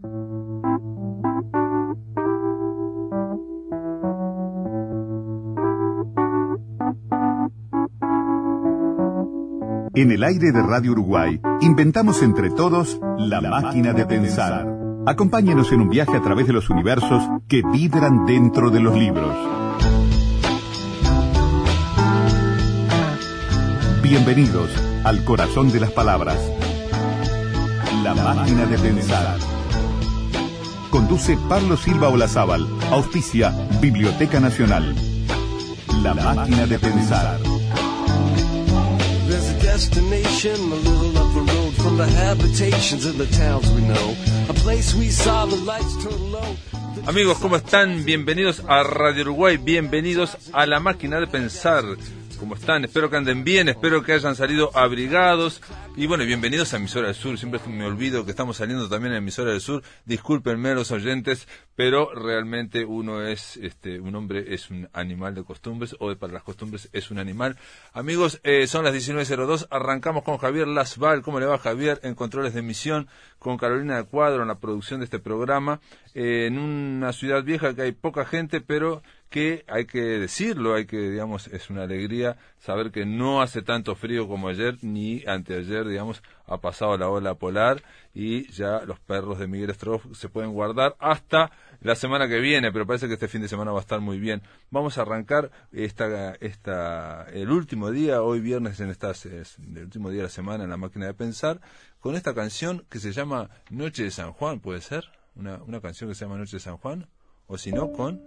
En el aire de Radio Uruguay, inventamos entre todos la, máquina de pensar. Acompáñenos en un viaje a través de los universos que vibran dentro de los libros. Bienvenidos al corazón de las palabras. La máquina de pensar. Conduce Pablo Silva Olazábal. Auspicia Biblioteca Nacional. La máquina de pensar. There's a destination a little up the road from the habitations of the towns we know. A place we saw the lights turn low. Amigos, ¿cómo están? Bienvenidos a Radio Uruguay, bienvenidos a la máquina de pensar. ¿Cómo están? Espero que anden bien, espero que hayan salido abrigados. Y bueno, bienvenidos a Emisora del Sur. Siempre me olvido que estamos saliendo también a Emisora del Sur. Discúlpenme los oyentes, pero realmente uno es, este, un hombre es un animal de costumbres, o para las costumbres es un animal. Amigos, eh, son las 19.02. Arrancamos con Javier Lasval. ¿Cómo le va Javier? En controles de emisión. Con Carolina de Cuadro en la producción de este programa. Eh, en una ciudad vieja que hay poca gente, pero que hay que decirlo, hay que, digamos, es una alegría saber que no hace tanto frío como ayer ni anteayer, digamos, ha pasado la ola polar y ya los perros de Miguel Stroff se pueden guardar hasta la semana que viene, pero parece que este fin de semana va a estar muy bien. Vamos a arrancar esta, esta, el último día, hoy viernes en estas, es el último día de la semana en la máquina de pensar, con esta canción que se llama Noche de San Juan, ¿puede ser? Una, una canción que se llama Noche de San Juan, o si no, con...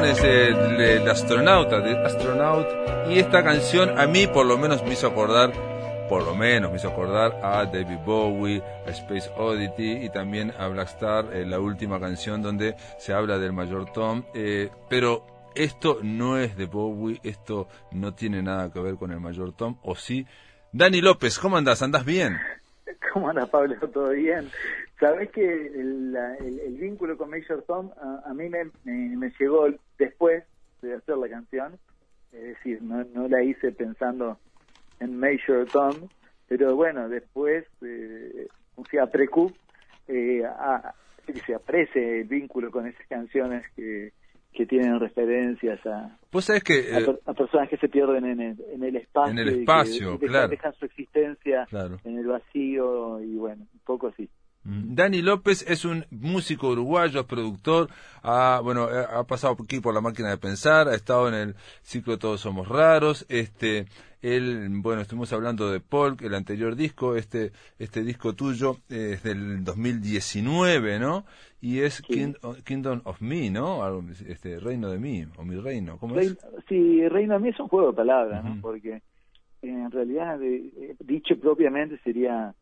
canción es el, el astronauta de Astronaut y esta canción a mí por lo menos me hizo acordar, por lo menos me hizo acordar a David Bowie, a Space Oddity y también a Black Star, eh, la última canción donde se habla del mayor Tom, eh, pero esto no es de Bowie, esto no tiene nada que ver con el mayor Tom, o sí. Dani López, ¿cómo andás? ¿Andás bien? ¿Cómo anda Pablo? ¿Todo bien? Sabés que el, vínculo con Major Tom a, a mí me, me- llegó después de hacer la canción, es decir, no, no la hice pensando en Major Tom, pero bueno, después, eh, o sea, Precu, eh, a- que se aprecie el vínculo con esas canciones que, que tienen referencias a, Vos sabés que... a, eh, per- a personas que se pierden en el, en el espacio. En el y que dejan- claro. Dejan su existencia Claro. en el vacío y bueno, un poco así. Mm. Dani López es un músico uruguayo, es productor, ha, bueno, eh, ha pasado por aquí por la máquina de pensar, ha estado en el ciclo Todos Somos Raros, este, él, bueno, estuvimos hablando de Polk, el anterior disco, este, este disco tuyo eh, es del 2019, ¿no? Y es Sí. King- Kingdom of Me, ¿no? Este, Reino de mí, o mi reino, ¿cómo es? sí, Reino a mí es un juego de palabras, ¿no? Porque en realidad, eh, dicho propiamente, sería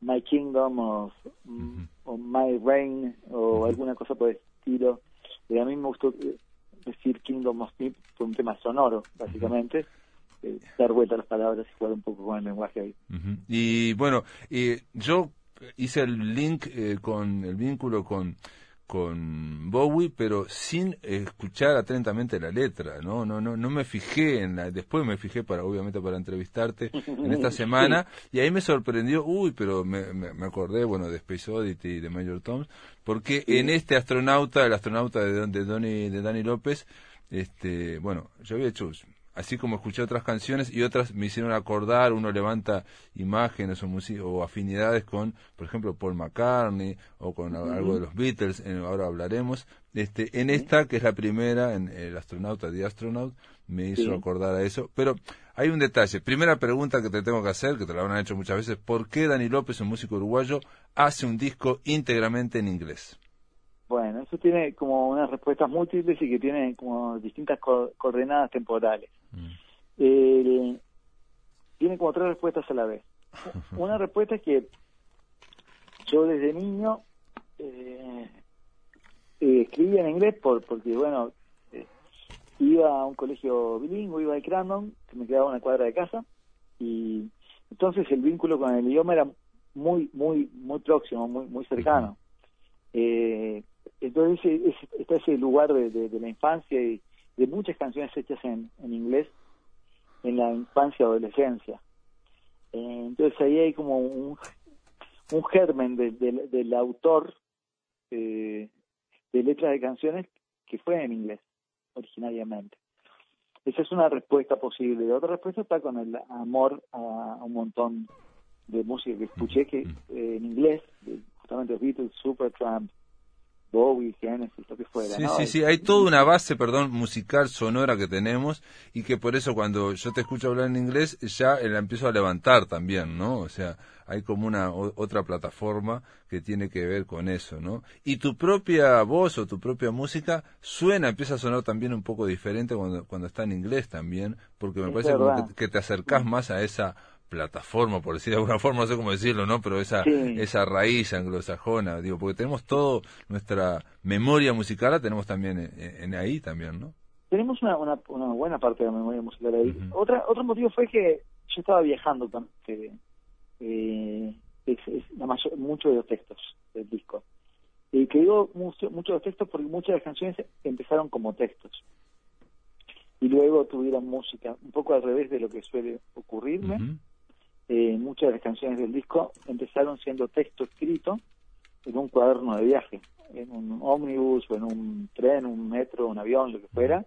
My Kingdom of, mm, o My Reign o alguna cosa por el estilo. Y a mí me gustó eh, decir Kingdom of Me por un tema sonoro, básicamente. Eh, dar vuelta a las palabras y jugar un poco con el lenguaje ahí. Y bueno, eh, yo hice el link eh, con el vínculo con con Bowie, pero sin escuchar atentamente la letra, ¿no? No, no, no me fijé en la, después me fijé para, obviamente, para entrevistarte en esta semana, y ahí me sorprendió, uy, pero me, me, me acordé, bueno, de Space Oddity y de Major Toms, porque en este astronauta, el astronauta de, Don- de, Donny, de Dani López, este, bueno, yo había hecho, así como escuché otras canciones y otras me hicieron acordar, uno levanta imágenes o, o afinidades con, por ejemplo, Paul McCartney o con algo de los Beatles, en- ahora hablaremos. Este, en esta, que es la primera, en El astronauta, The Astronaut, me hizo Sí. acordar a eso. Pero hay un detalle. Primera pregunta que te tengo que hacer, que te la habrán hecho muchas veces, ¿por qué Dani López, un músico uruguayo, hace un disco íntegramente en inglés? Bueno, eso tiene como unas respuestas múltiples y que tienen como distintas co- coordenadas temporales. El- tiene como tres respuestas a la vez. Una respuesta es que yo desde niño eh, eh, escribía en inglés por, porque, bueno, eh, iba a un colegio bilingüe, iba al Crandon, que me quedaba una cuadra de casa, y entonces el vínculo con el idioma era muy, muy, muy próximo, muy, muy cercano. Eh, entonces ese- está ese lugar de, de- de la infancia y de muchas canciones hechas en, en inglés en la infancia o adolescencia. Eh, entonces ahí hay como un, un germen de- de- del autor eh, de letras de canciones que fue en inglés originariamente. Esa es una respuesta posible. La otra respuesta está con el amor a, un montón de música que escuché que eh, en inglés, justamente los Beatles, Supertramp, Bowie, Genesis, lo que fuera. Sí, ¿no? sí, sí, hay toda una base, perdón, musical, sonora que tenemos y que por eso cuando yo te escucho hablar en inglés ya la empiezo a levantar también, ¿no? O sea, hay como una o- otra plataforma que tiene que ver con eso, ¿no? Y tu propia voz o tu propia música suena, empieza a sonar también un poco diferente cuando, cuando está en inglés también, porque me Es parece como que, que te acercás más a esa plataforma, por decir de alguna forma, no sé cómo decirlo, ¿no? Pero esa, Sí. esa raíz anglosajona, digo, porque tenemos todo, nuestra memoria musical la tenemos también en, en ahí también, ¿no? tenemos una, una, una buena parte de la memoria musical ahí. Ujú. Otra, otro motivo fue que yo estaba viajando también, que, eh, es, es la mayor, muchos de los textos del disco. Y que digo mucho, muchos de los textos porque muchas de las canciones empezaron como textos. Y luego tuvieron música, un poco al revés de lo que suele ocurrirme. Eh, muchas de las canciones del disco empezaron siendo texto escrito en un cuaderno de viaje, en un ómnibus o en un tren, un metro, un avión, lo que fuera,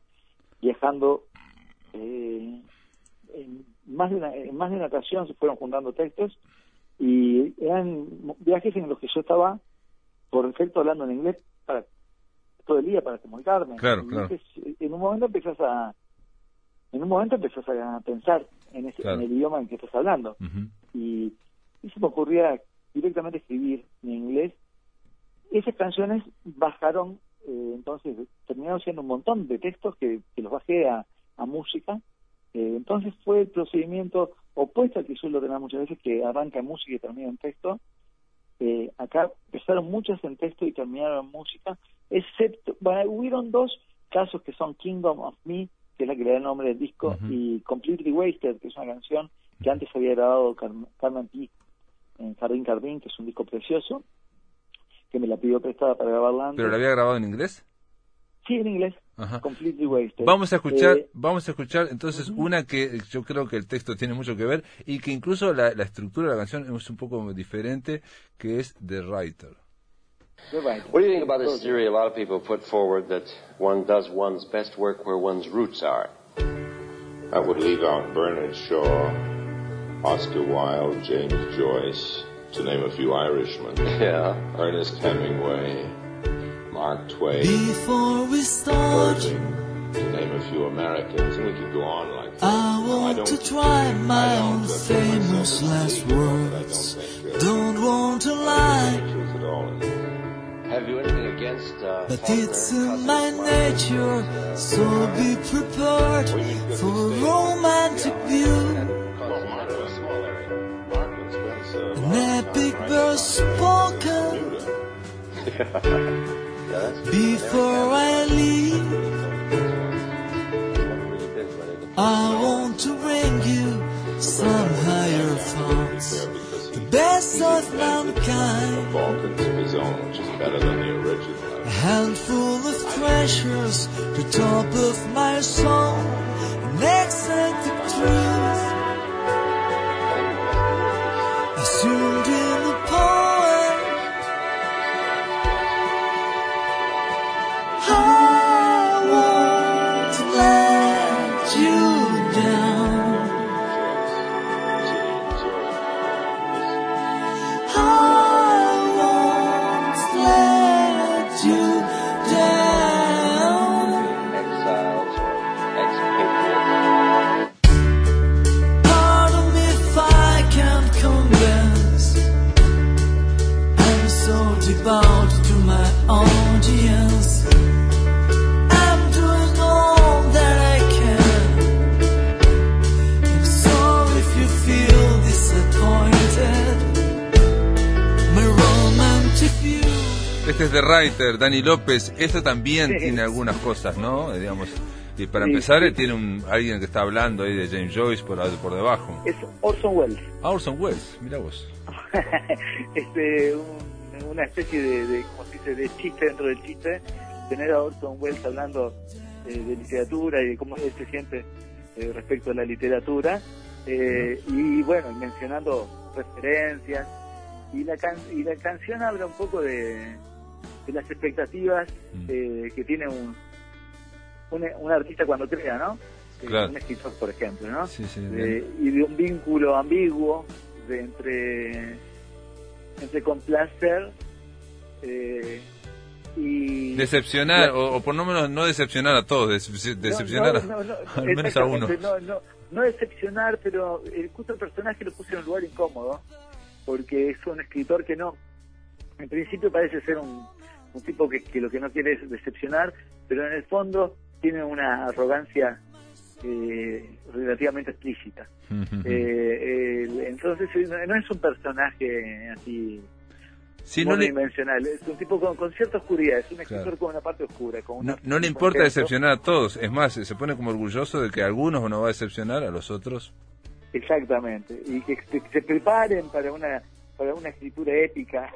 viajando eh, en más de una, en más de una ocasión se fueron juntando textos y eran viajes en los que yo estaba por defecto hablando en inglés para todo el día para comunicarme. Claro, Y claro. entonces, en un momento empiezas a en un momento empiezas a pensar en, ese, Claro. en el idioma en que estás hablando y, y se me ocurría directamente escribir en inglés. Esas canciones bajaron eh, entonces terminaron siendo un montón de textos que, que los bajé a, a música. Eh, entonces fue el procedimiento opuesto al que suelo tener muchas veces, que arranca en música y termina en texto. Eh, acá empezaron muchas en texto y terminaron en música, excepto, bueno, hubieron dos casos que son Kingdom of Me, que es la que le da el nombre del disco, y Completely Wasted, que es una canción que antes había grabado Carmen, Carmen P. en Jardín Jardín, que es un disco precioso, que me la pidió prestada para grabarla antes. ¿Pero la había grabado en inglés? Sí, en inglés. Ajá. Completely Wasted. Vamos a escuchar, Eh, vamos a escuchar entonces una que yo creo que el texto tiene mucho que ver y que incluso la, la estructura de la canción es un poco diferente, que es The Writer. The Writer. What do you think about this theory a lot of people put forward that one does one's best work where one's roots are? I would leave out Bernard Shaw, Oscar Wilde, James Joyce, to name a few Irishmen, Yeah. Ernest Hemingway, Mark Twain, Before we start, Irving, to name a few Americans, and we could go on like that. I want don't- to try my I don't own famous myself last league, I words. don't think, uh, Don't want to I lie, Have you anything against uh, but it's in my nature. So be prepared for a romantic view. Well, Mark was small area. Mark and Spencer, An epic verse spoken before I leave. never really been what it I want to bring you some of mankind. Balkans of his own, which is better than the original. A handful of treasures, the top of my soul, Este The Writer, Dani López. Esto también Sí. tiene algunas cosas, ¿no? Eh, digamos, y para Sí, empezar, sí. eh, tiene un, alguien que está hablando ahí de James Joyce por, por debajo. Es Orson Welles. Ah, Orson Welles, mira vos. este, un- una especie de, de, ¿cómo se dice?, de chiste dentro del chiste, tener a Orson Welles hablando eh, de literatura y de cómo él se siente eh, respecto a la literatura, eh, y bueno, mencionando referencias, y la, can- y la canción habla un poco de, de las expectativas Mm. eh, que tiene un, un, un artista cuando crea, ¿no? Eh, Claro. Un escritor, por ejemplo, ¿no? Sí, sí, de- bien. y de un vínculo ambiguo de entre entre complacer eh, y Decepcionar, la- o, o por lo menos no decepcionar a todos, no, decepcionar a- no, no, no, al menos a uno. no, decepcionar pero el justo el personaje lo puse en un lugar incómodo porque es un escritor que no en principio parece ser un, un tipo que, que lo que no quiere es decepcionar pero en el fondo tiene una arrogancia eh, relativamente explícita Eh, entonces eh, no, es un personaje así Sí, no le, monodimensional, es un tipo con, con cierta oscuridad, es un escritor Claro. con una parte oscura. Con una- no, no le importa decepcionar a todos. Es más, se pone como orgulloso de que a algunos no va a decepcionar, a los otros. Exactamente, y que se, que se preparen para una para una escritura épica,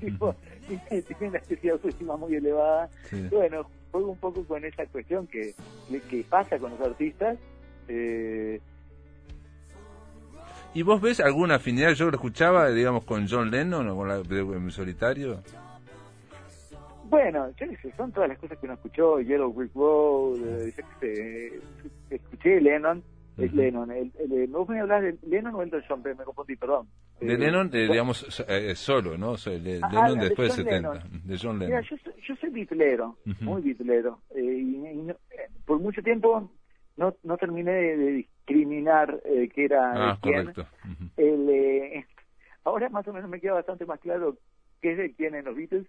tipo, tiene una especie de autoestima muy elevada. Sí. Bueno, juego un poco con esa cuestión que, que pasa con los artistas. Eh, ¿Y vos ves alguna afinidad? Yo lo escuchaba, digamos, con John Lennon o con la, en solitario. Bueno, yo qué sé, son todas las cosas que uno escuchó, Yellow Brick Road, eh, yo qué sé, eh, escuché Lennon, es Ujú. Lennon, el, el, el- me hablas de Lennon o Elton John, me confundí, perdón. De Eh, Lennon, bueno, digamos, eh, solo, ¿no? So- de- Ah, Lennon de después de John 70. Lennon. De John Mira, Lennon. yo, soy- yo soy bitlero, Ujú. muy bitlero, eh, y, y no- eh, por mucho tiempo no, no terminé de, de discriminar eh, qué era Ah, de quién. correcto. El, eh, ahora más o menos me queda bastante más claro qué es de quién en los Beatles,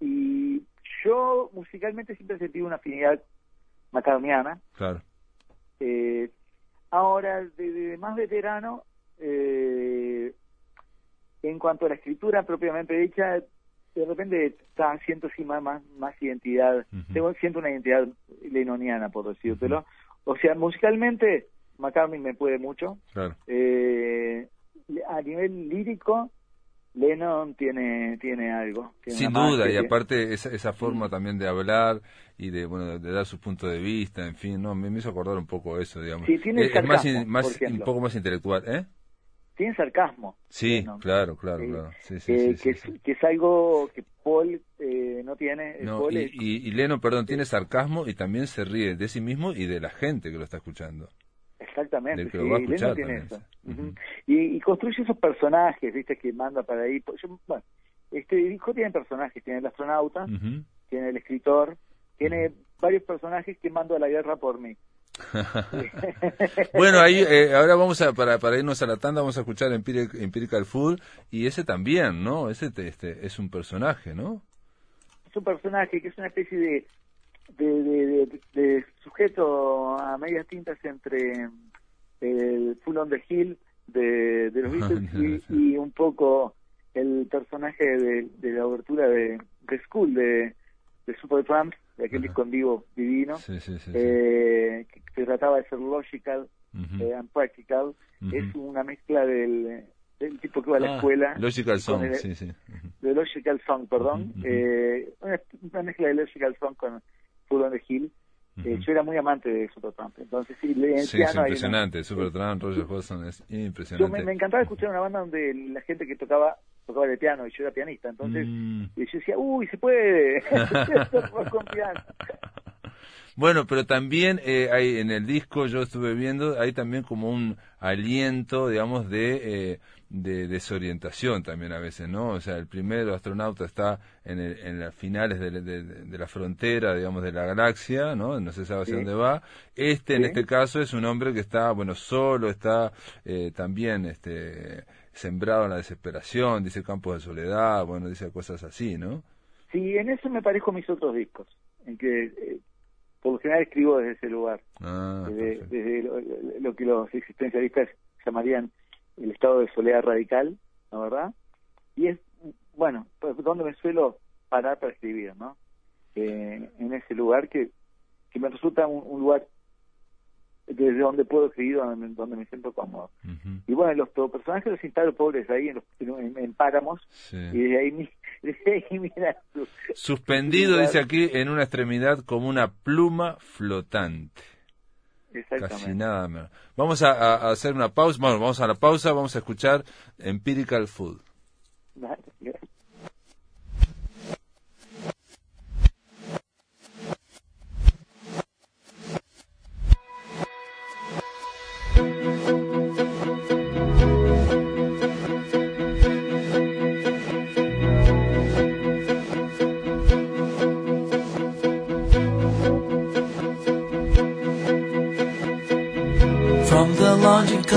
y yo musicalmente siempre he sentido una afinidad macaroniana. Claro. Eh, ahora, de, de más veterano, eh, en cuanto a la escritura propiamente dicha, de repente está, siento sí más, más, más identidad, Ujú. tengo, siento una identidad lenoniana, por decírtelo. O sea, musicalmente, McCartney me puede mucho. Claro. Eh, a nivel lírico, Lennon tiene tiene algo. tiene Sin duda, y aparte esa, esa forma también de hablar y de bueno de dar su punto de vista, en fin, no me, me hizo acordar un poco eso, digamos. Sí, tiene es, es más, sarcasmo, in- más ejemplo. un poco más intelectual, ¿eh? tiene sarcasmo. Sí, Lennon. claro, claro, Sí. claro. Sí, sí, que, es, que es algo que Paul eh, no tiene. No, Paul y, es- y, y Leno, perdón, tiene sarcasmo y también se ríe de sí mismo y de la gente que lo está escuchando. Exactamente, sí, Lennon tiene eso. Ujú. y, y construye esos personajes, viste, que manda para ahí. Yo- bueno, este disco tiene personajes, tiene el astronauta, tiene el escritor, tiene varios personajes que mando a la guerra por mí. Bueno, ahí eh, ahora vamos a para, para irnos a la tanda vamos a escuchar Empiric- Empirical Food y ese también, ¿no? Ese te- este es un personaje, ¿no? es un personaje que es una especie de de, de, sujeto a medias tintas entre el Full on the Hill de, de los Beatles y, y un poco el personaje de, de la obertura de, de School de, de Supertramp, de aquel disco en vivo divino, Sí, sí, sí. sí. eh, que se trataba de ser logical eh, and practical. Es una mezcla del, del tipo que va a la Ah, escuela. Logical Song, el- sí, sí. Ujú. de Logical Song, perdón, eh, una, una mezcla de Logical Song con On the Hill. Eh, Ujú. yo era muy amante de Supertramp, entonces sí, le- Sí, es hay una- impresionante. Supertramp, Roger Hodgson es Yo impresionante. me, me encantaba escuchar una banda donde la gente que tocaba tocaba el piano y yo era pianista, entonces Mm. y yo decía, uy, se puede, con piano. Bueno, pero también eh, hay en el disco, yo estuve viendo, hay también como un aliento, digamos, de, eh, de desorientación también a veces, ¿no? O sea, el primer astronauta está en, el- en las finales de, de- de la frontera, digamos, de la galaxia, ¿no? No se sabe hacia Sí. dónde va. Este, en este caso, es un hombre que está, bueno, solo, está eh, también, este sembrado en la desesperación, dice campos de soledad, bueno, dice cosas así, ¿no? Sí, en eso me parezco a mis otros discos, en que eh, por lo general escribo desde ese lugar, Ah, desde, desde lo, lo que los existencialistas llamarían el estado de soledad radical, ¿no verdad? Y es, bueno, pues donde me suelo parar para escribir, ¿no? Eh, en ese lugar que, que me resulta un, un lugar desde donde puedo escribir, donde, donde me siento cómodo. Y bueno, los los personajes los instalo pobres ahí en, los, en, en páramos, sí. y desde ahí, mi- desde ahí mira su- Suspendido, dice aquí, en una extremidad como una pluma flotante. Casi Exactamente. nada menos. Vamos a, hacer una pausa. Bueno, vamos a la pausa. Vamos a escuchar Empirical Food. Dale,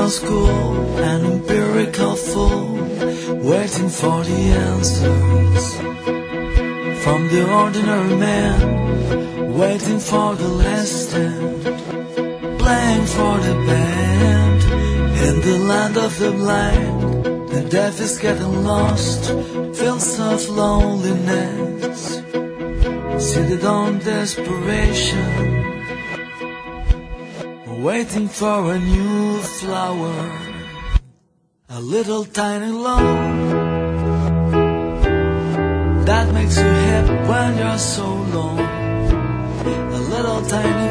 logical school, an empirical fool, waiting for the answers. From the ordinary man, waiting for the last playing for the band. In the land of the blind, the deaf is getting lost, feels of loneliness, seated on desperation waiting for a new flower, a little tiny love that makes you happy when you're so alone, a little tiny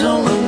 don't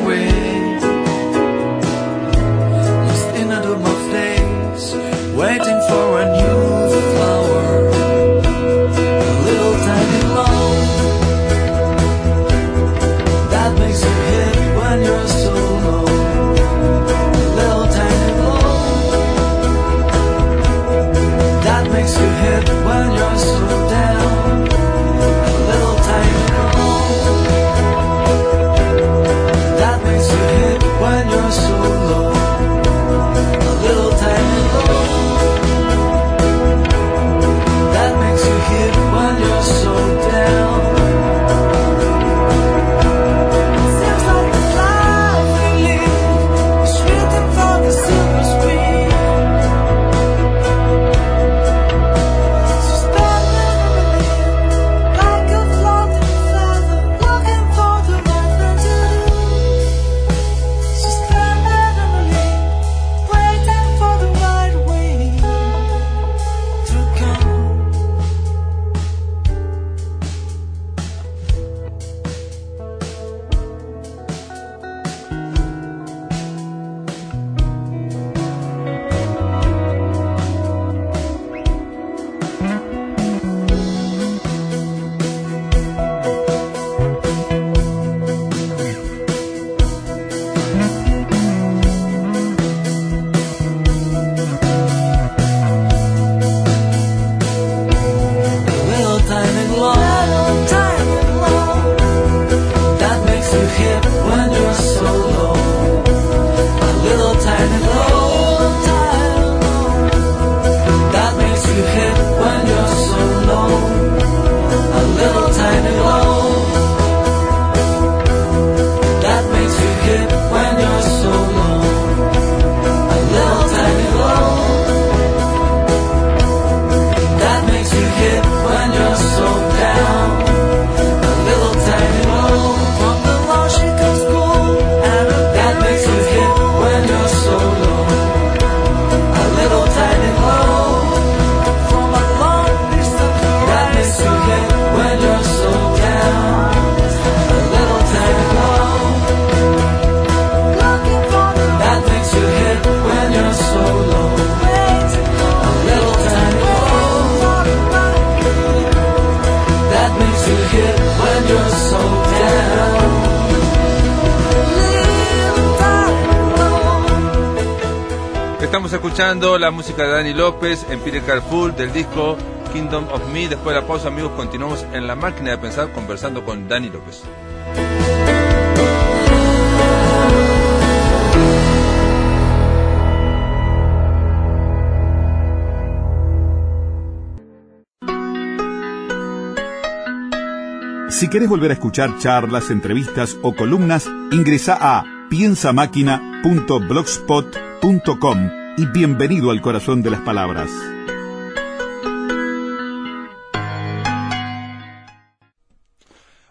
Estamos escuchando la música de Dani López, Empirical Full, del disco Kingdom of Me. Después de la pausa, amigos, continuamos en la máquina de pensar conversando con Dani López. Si querés volver a escuchar charlas, entrevistas o columnas, ingresa a piensamáquina.blogspot.com y bienvenido al corazón de las palabras.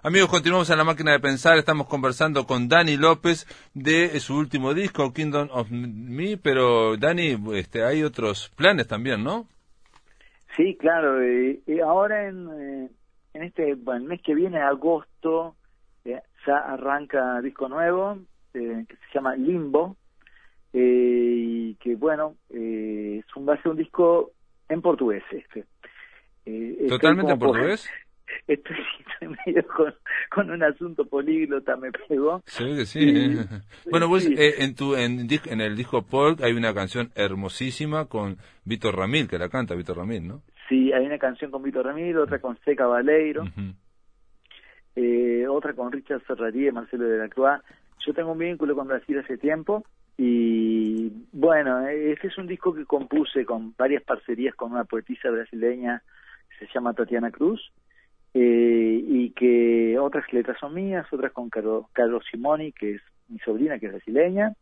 Amigos, continuamos en la máquina de pensar. Estamos conversando con Dani López de su último disco, Kingdom of Me. Pero, Dani, este, hay otros planes también, ¿no? Sí, claro. eh, eh, ahora en, eh, en este bueno, el mes que viene, agosto, eh, ya arranca disco nuevo eh, que se llama Limbo eh, y que bueno eh, es un, va a ser un disco en portugués este. Eh, ¿Totalmente en portugués? Estoy, estoy medio con, con un asunto políglota, me pegó. Se ve que sí. Y- ¿eh? Bueno, vos sí. eh, en, tu, en, el disco Polk hay una canción hermosísima con Víctor Ramil, que la canta Víctor Ramil, ¿no? Sí, hay una canción con Víctor Ramiro, otra con Seca Baleiro. Ujú. eh, otra con Richard Serraría y Marcelo de la Croix. Yo tengo un vínculo con Brasil hace tiempo y bueno, este es un disco que compuse con varias parcerías con una poetisa brasileña que se llama Tatiana Cruz eh, y que otras letras son mías, otras con Caro, Caro Simoni, que es mi sobrina, que es brasileña.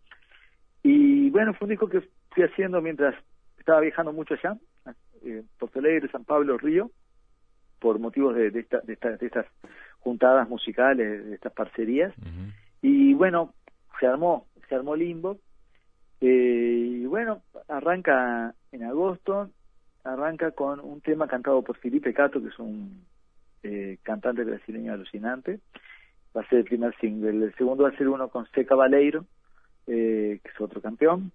Y bueno, fue un disco que fui haciendo mientras estaba viajando mucho allá, eh, Porto Alegre, San Pablo, Río, por motivos de, de, esta- de esta- de estas juntadas musicales, de estas parcerías. Y bueno, se armó, se armó Limbo. Eh, y bueno, arranca en agosto, arranca con un tema cantado por Felipe Cato, que es un eh, cantante brasileño alucinante. Va a ser el primer single. El segundo va a ser uno con Seca Baleiro, eh, que es otro campeón.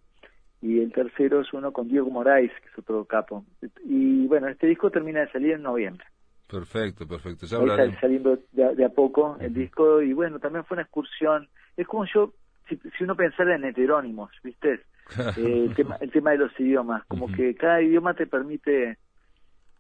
Y el tercero es uno con Diego Moraes, que es otro capo. Y bueno, este disco termina de salir en noviembre. Perfecto, perfecto. Ya Ahí está saliendo de, de a poco el disco y bueno, también fue una excursión. Es como yo, si, si uno pensara en heterónimos, ¿viste? Eh, el, tema, el tema de los idiomas, como que cada idioma te permite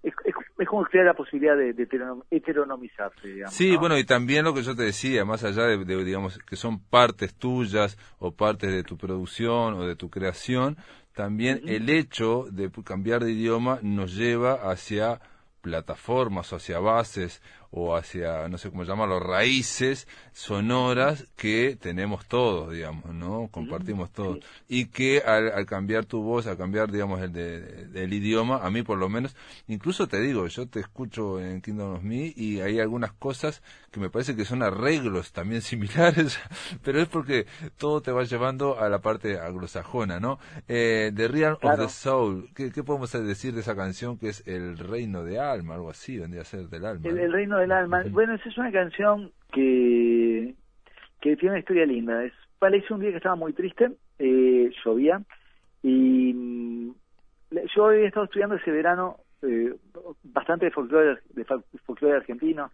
es, es, es como crear la posibilidad de, de heteronom- heteronomizarse, digamos. Sí, ¿no? bueno, y también lo que yo te decía, más allá de, de, digamos, que son partes tuyas o partes de tu producción o de tu creación, también el hecho de cambiar de idioma nos lleva hacia plataformas o hacia bases o hacia, no sé cómo llamarlo, raíces sonoras que tenemos todos, digamos, ¿no? Compartimos todos. Y que al, al cambiar tu voz, al cambiar, digamos, el de, del idioma, a mí por lo menos, incluso te digo, yo te escucho en Kingdom of Me y hay algunas cosas que me parece que son arreglos también similares, pero es porque todo te va llevando a la parte anglosajona, ¿no? Eh, the Real of the Soul, ¿qué, qué podemos decir de esa canción que es El Reino de Alma, algo así, vendría a ser del alma? El, ¿no? el reino del alma. Bueno, esa es una canción que, que tiene una historia linda. Es, hice un día que estaba muy triste, eh, llovía, y mm, yo había estado estudiando ese verano eh, bastante de folclore, de fol- folclore argentino,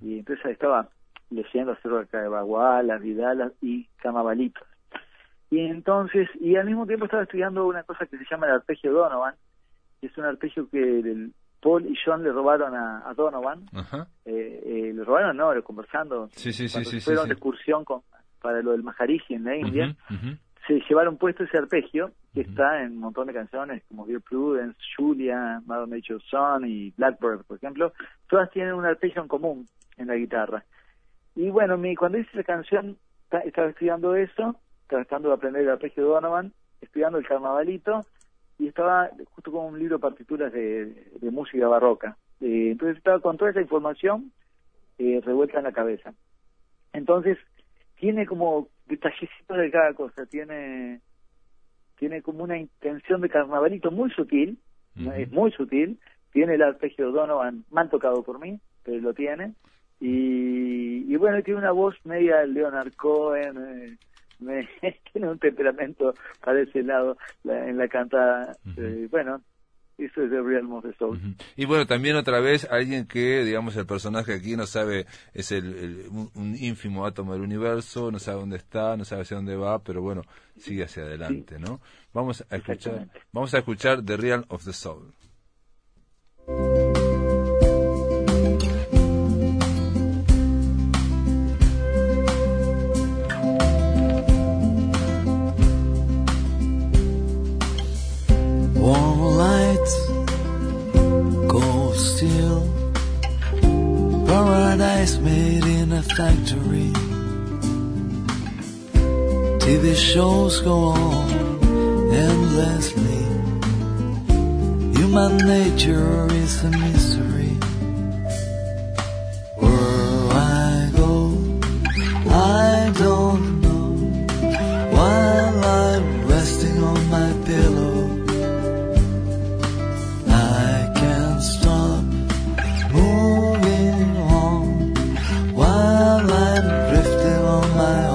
y entonces estaba leyendo acerca de Bagualas, Vidalas y Camabalitos. Y entonces, y al mismo tiempo estaba estudiando una cosa que se llama el arpegio Donovan, que es un arpegio que el- Paul y John le robaron a, a Donovan, Ajá. eh, eh, le robaron, no, lo conversando, Sí, sí, sí, sí, fueron sí. de excursión con, para lo del Maharishi en la India, se llevaron puesto ese arpegio, que está en un montón de canciones, como Dear Prudence, Julia, Mother Nature's Son y Blackbird, por ejemplo, todas tienen un arpegio en común en la guitarra. Y bueno, mi, cuando hice la canción, ta- estaba estudiando eso, tratando de aprender el arpegio de Donovan, estudiando el carnavalito, y estaba justo con un libro de partituras de, de música barroca. Eh, entonces estaba con toda esa información eh, revuelta en la cabeza. Entonces, tiene como detallecitos de cada cosa, tiene tiene como una intención de carnavalito muy sutil, es muy sutil, tiene el arpegio Donovan mal tocado por mí, pero lo tiene, y, y bueno, tiene una voz media Leonard Cohen, eh, me- tiene un temperamento para ese lado la- en la cantada, eh, bueno, eso es The Realm of the Soul. Y bueno, también otra vez alguien que, digamos, el personaje aquí no sabe, es el, el- un, un ínfimo átomo del universo, no sabe dónde está, no sabe hacia dónde va, pero bueno, sigue hacia adelante, ¿no? Vamos a escuchar, vamos a escuchar The Real of the Soul. Factory. TV shows go on endlessly. Human nature is a mystery. Where I go, I don't know. While I'm my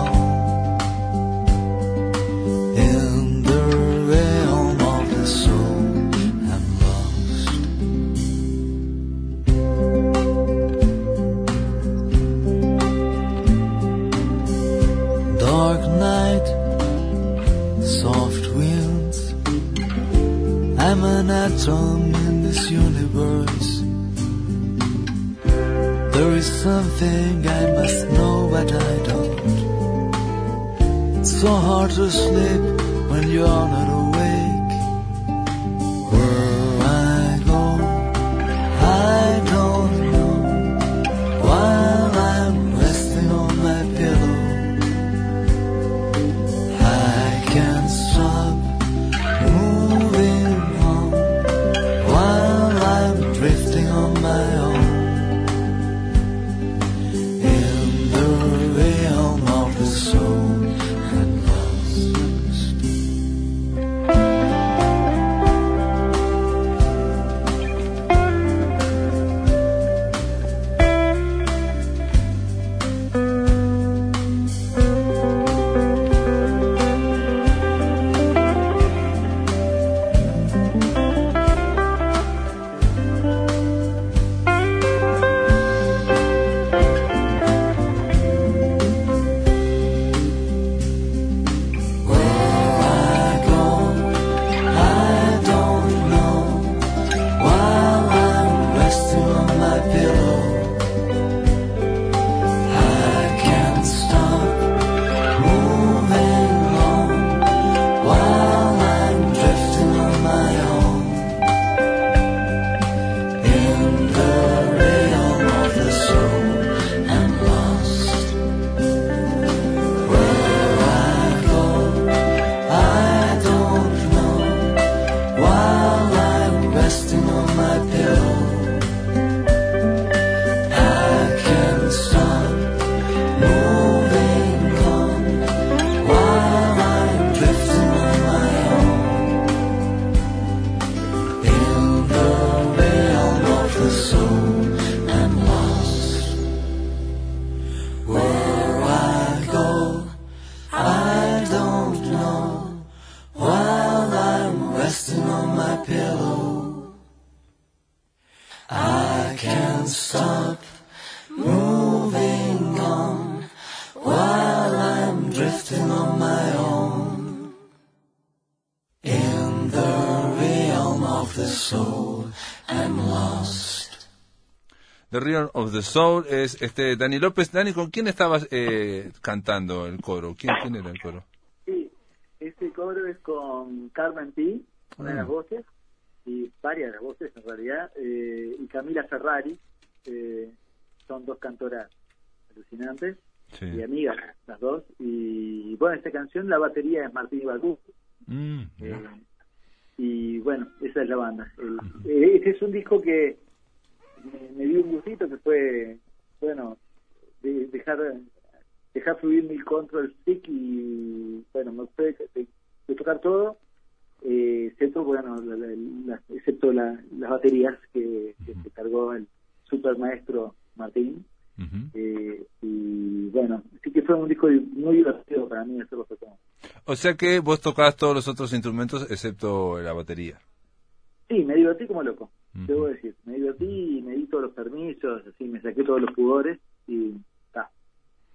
stop moving on while I'm drifting on my own in the realm of the soul. I'm lost. The Realm of the Soul es este Dani López. Dani, ¿con quién estabas eh, cantando el coro? ¿Quién, quién era el coro? Sí, este coro es con Carmen P, una de las Ah. voces, y varias de las voces en realidad, eh, y Camila Ferrari, eh, son dos cantoras alucinantes Sí. y amigas las dos. Y bueno, esta canción, la batería es Martín Ibargú. Mm, Eh, y bueno, esa es la banda. El- eh, este es un disco que me, me dio un gustito que fue, bueno, de- dejar dejar fluir mi control stick y bueno, me fue de, de- tocar todo, eh, excepto, bueno, la- la- la- excepto la- las baterías que, que se cargó el super maestro Martín. Eh, y bueno, sí que fue un disco muy divertido para mí hacerlo. O sea que vos tocabas todos los otros instrumentos excepto la batería. Sí, me divertí como loco, Ujú. debo decir. Me divertí y me di todos los permisos, así, me saqué todos los pudores y ta,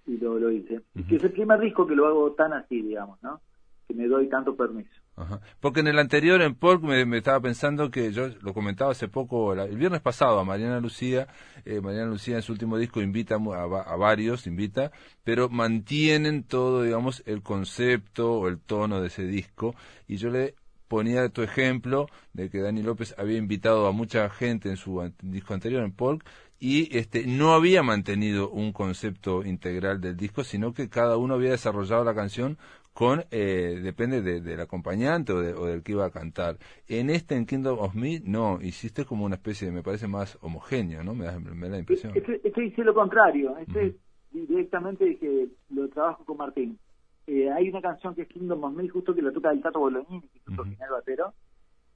y lo, lo hice. Y que es el primer disco que lo hago tan así, digamos, ¿no? Que me doy tanto permiso. Ajá. Porque en el anterior, en Polk, me, estaba pensando que yo lo comentaba hace poco, el viernes pasado, a Mariana Lucía. eh, Mariana Lucía en su último disco invita a, a varios, invita, pero mantienen todo, digamos, el concepto o el tono de ese disco. Y yo le ponía tu ejemplo de que Dani López había invitado a mucha gente en su an- disco anterior, en Polk, y este no había mantenido un concepto integral del disco, sino que cada uno había desarrollado la canción con eh, depende de- del acompañante o, de- o del que iba a cantar. En este, en Kingdom of Me, no, hiciste como una especie, de, me parece más homogéneo, ¿no? Me da, me da la impresión. Este, este hice lo contrario. Este directamente dije, lo trabajo con Martín. Eh, hay una canción que es Kingdom of Me, justo que la toca el Tato Bolognini, que es Ujú. original batero.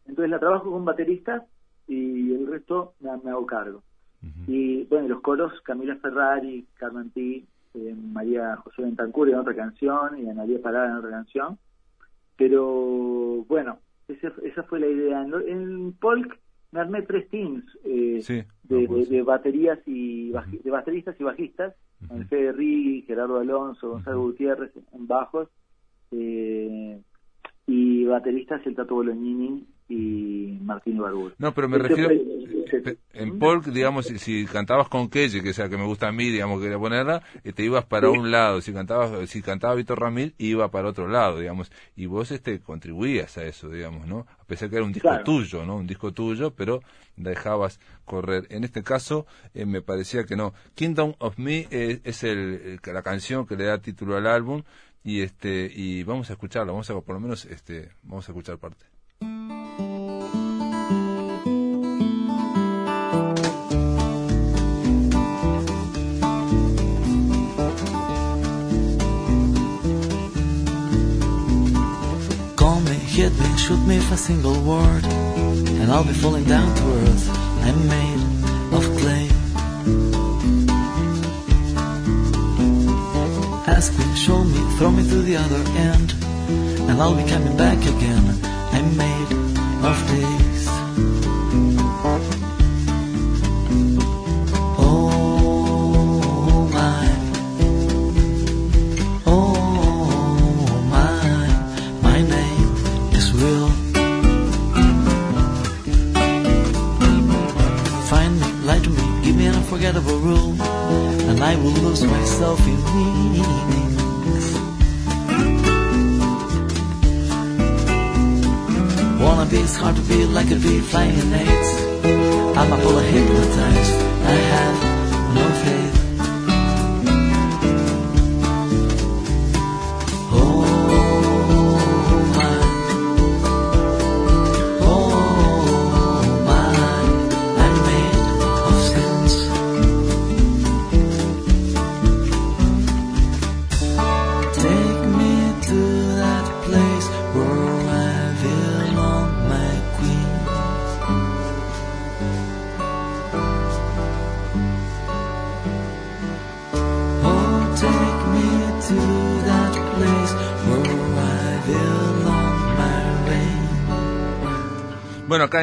Entonces la trabajo con bateristas y el resto me, me hago cargo. Ujú. Y bueno, los coros, Camila Ferrari, Carmen P, eh, María José Bentancur en otra canción y Analia Parada en otra canción. Pero bueno, ese- esa fue la idea. En, en Polk me armé tres teams eh, Sí, de, de- de baterías y baji- de bateristas y bajistas, con Fede Riggi, Gerardo Alonso, Gonzalo Gutiérrez en bajos, eh, y bateristas el Tato Bolognini y Martín Ibargul. No, pero me Este refiero, fue- eh, pe- en Polk, digamos, si, si cantabas con Kelle, que es la que me gusta a mí, digamos, quería ponerla, eh, te ibas para Sí. un lado, si cantabas, si cantaba Víctor Ramil, iba para otro lado, digamos, y vos este contribuías a eso, digamos, ¿no? A pesar que era un disco Claro. tuyo, ¿no? Un disco tuyo, pero dejabas correr. En este caso, eh, me parecía que no. Kingdom of Me eh, es el, el- la canción que le da título al álbum, y este, y vamos a escucharla, vamos a, por lo menos, este, vamos a escuchar parte. Call me, shoot me for a single word, and I'll be falling down to earth. I'm made of clay. Ask me, show me, throw me to the other end, and I'll be coming back again. I'm made of days. Will. Find me, lie to me, give me an unforgettable rule, and I will lose myself in meanings. Wanna be, it's hard to be like a bee flying in. I'm a full of hypnotized. I have no faith.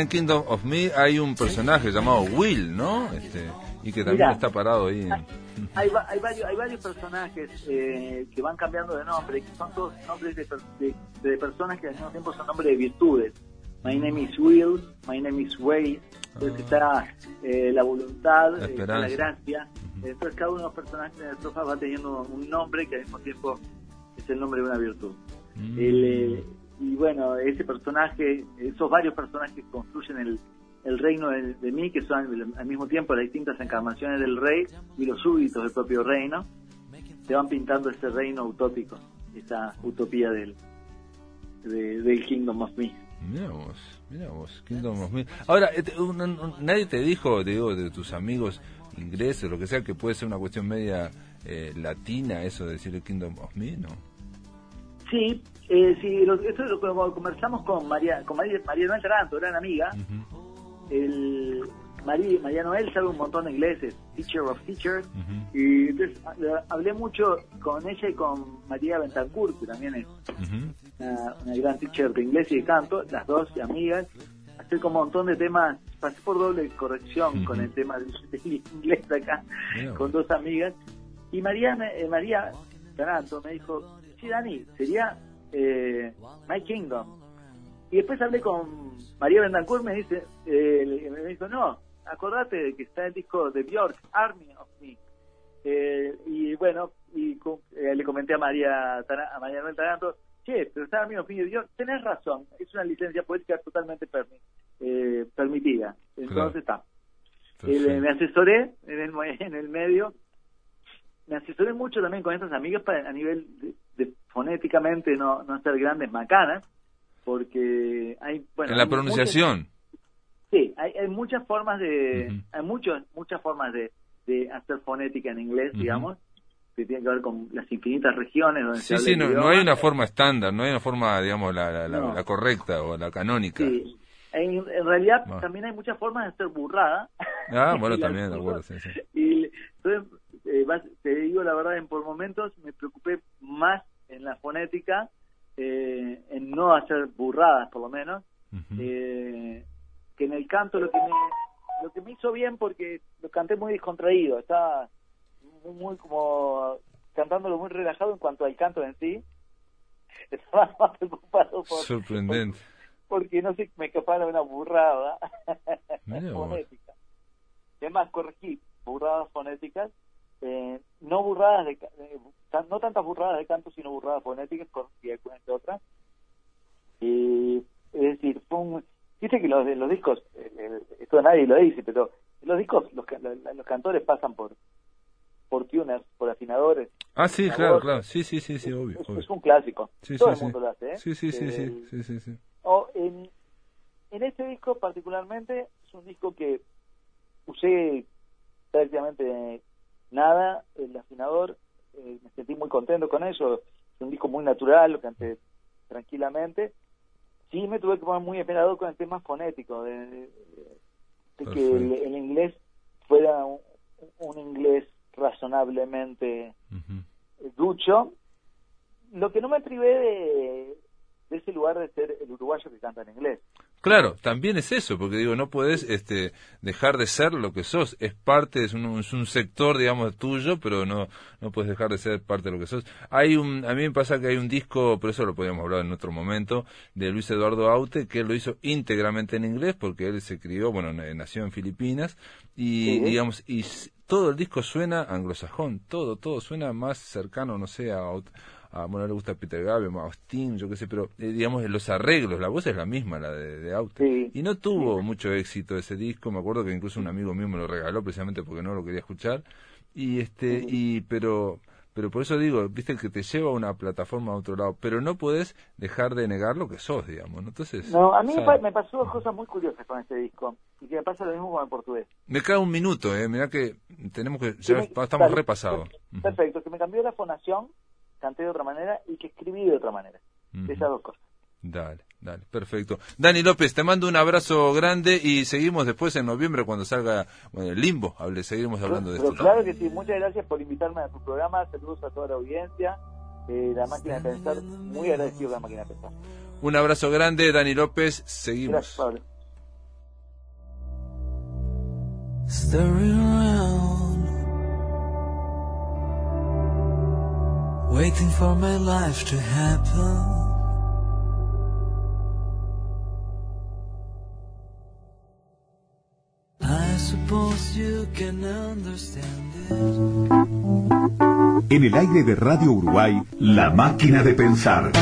En Kingdom of Me hay un personaje llamado Will, ¿no? Este, y que también Mirá. está parado ahí. Hay, hay, varios, hay varios personajes eh, que van cambiando de nombre, que son todos nombres de, de- de personas que al mismo tiempo son nombres de virtudes. My name is Will, my name is Way, entonces está eh, la voluntad, La eh, está la esperanza. gracia. Entonces cada uno de los personajes de la estrofa va teniendo un nombre que al mismo tiempo es el nombre de una virtud. Mm. El, eh, y bueno, ese personaje, esos varios personajes construyen el, el reino de, de mí, que son al, mismo tiempo las distintas encarnaciones del rey y los súbditos del propio reino, se van pintando ese reino utópico, esa utopía del, de- del Kingdom of Me. Mira vos, mira vos, Kingdom of Me. Ahora, te- un- nadie te dijo, te digo, de tus amigos ingleses, lo que sea, que puede ser una cuestión media eh, latina, eso de decir el Kingdom of Me, ¿no? Sí, eh, sí lo, esto lo, conversamos con María, con María, María Noel Taranto, gran amiga. El, María, María Noel sabe un montón de ingleses, teacher of teachers, y entonces ha- hablé mucho con ella y con María Bentancur, que también es una, una gran teacher de inglés y de canto, las dos amigas, acerca un montón de temas, pasé por doble corrección con el tema del, del inglés acá, con dos amigas, y María, eh, María Taranto me dijo, Dani, sería eh, My Kingdom. Y después hablé con María Bendancourt, me dice, eh, me dijo, no, acordate de que está el disco de Björk, Army of Me. Eh, y bueno, y eh, le comenté a María a María Noel Taranto, che, pero está Army of Me de Björk, tenés razón, es una licencia poética totalmente permi- eh, permitida. Entonces está. Eh, me asesoré en el, en el medio, me asesoré mucho también con estas amigas para, a nivel de, de fonéticamente no, no hacer grandes macanas, porque hay, bueno, en la hay muchas- pronunciación. Sí, hay, hay muchas formas de, hay muchos, muchas formas de, de hacer fonética en inglés, digamos, que tienen que ver con las infinitas regiones donde Sí, se sí, no, no hay una forma estándar, no hay una forma, digamos, la, la, la- No. la correcta o la canónica. Sí. En, en realidad Ah. también hay muchas formas de hacer burrada. Ah, bueno, también, de acuerdo, sí, sí. Y entonces, eh, te digo la verdad, en por momentos me preocupé más en la fonética, eh, en no hacer burradas por lo menos, eh, que en el canto lo que me lo que me hizo bien porque lo canté muy descontraído, estaba muy, muy como cantándolo muy relajado en cuanto al canto en sí. Estaba más preocupado por, Sorprendente. porque no sé, me escapara una burrada fonética. Además, corregí burradas fonéticas, eh, no burradas de, eh, no tantas burradas de canto, sino burradas fonéticas, algunas que otras. Y, es decir, fue un, dice que los, los discos, eh, eh, esto nadie lo dice, pero los discos, los, los, los cantores pasan por por tuners, por afinadores. Ah, sí, La claro, claro. Sí, sí, sí, sí, obvio. Es, obvio. es un clásico. Sí, Todo sí, el sí. mundo lo hace, ¿eh? Sí, sí, sí, sí, El- sí, sí, sí. o en, en este disco particularmente es un disco que usé prácticamente nada, el afinador, eh, me sentí muy contento con eso, es un disco muy natural, lo canté tranquilamente. Sí me tuve que poner muy esperado con el tema fonético, de, de- de que el, inglés fuera un, un inglés razonablemente Ujú. ducho, lo que no me privé de ese lugar de ser el uruguayo que canta en inglés. Claro, también es eso, porque digo, no puedes este, dejar de ser lo que sos. Es parte, es un, es un sector, digamos, tuyo, pero no, no puedes dejar de ser parte de lo que sos. Hay un, a mí me pasa que hay un disco, por eso lo podríamos hablar en otro momento, de Luis Eduardo Aute, que él lo hizo íntegramente en inglés, porque él se crió, bueno, nació en Filipinas, y Sí. digamos, y todo el disco suena anglosajón, todo, todo suena más cercano, no sé, a, a bueno, le gusta Peter Gabriel, a Austin, yo qué sé, pero eh, digamos, los arreglos, la voz es la misma, la de, de Aute. Sí. Y no tuvo mucho éxito ese disco, me acuerdo que incluso un amigo mío me lo regaló precisamente porque no lo quería escuchar. Y este, y pero pero por eso digo, viste que te lleva a una plataforma a otro lado, pero no podés dejar de negar lo que sos, digamos, ¿no? Entonces, No, a mí me, ¿sabes? pa- me pasó dos cosas muy curiosas con este disco, y que me pasa lo mismo con el portugués. Me cae un minuto, eh, mirá que tenemos que ya estamos repasados. per- Perfecto, que me cambió la fonación, canté de otra manera y que escribí de otra manera. Ujú. Esas dos cosas. Dale, dale, perfecto. Dani López, te mando un abrazo grande y seguimos después en noviembre cuando salga bueno, el limbo, hable, seguiremos hablando de Pero esto. claro que sí, muchas gracias por invitarme a tu programa, saludos a toda la audiencia, eh, la máquina de pensar, muy agradecido la máquina de pensar. Un abrazo grande, Dani López, seguimos. Gracias, Pablo. Waiting for my life to happen. I suppose you can understand it. En el aire de Radio Uruguay, La Máquina de Pensar.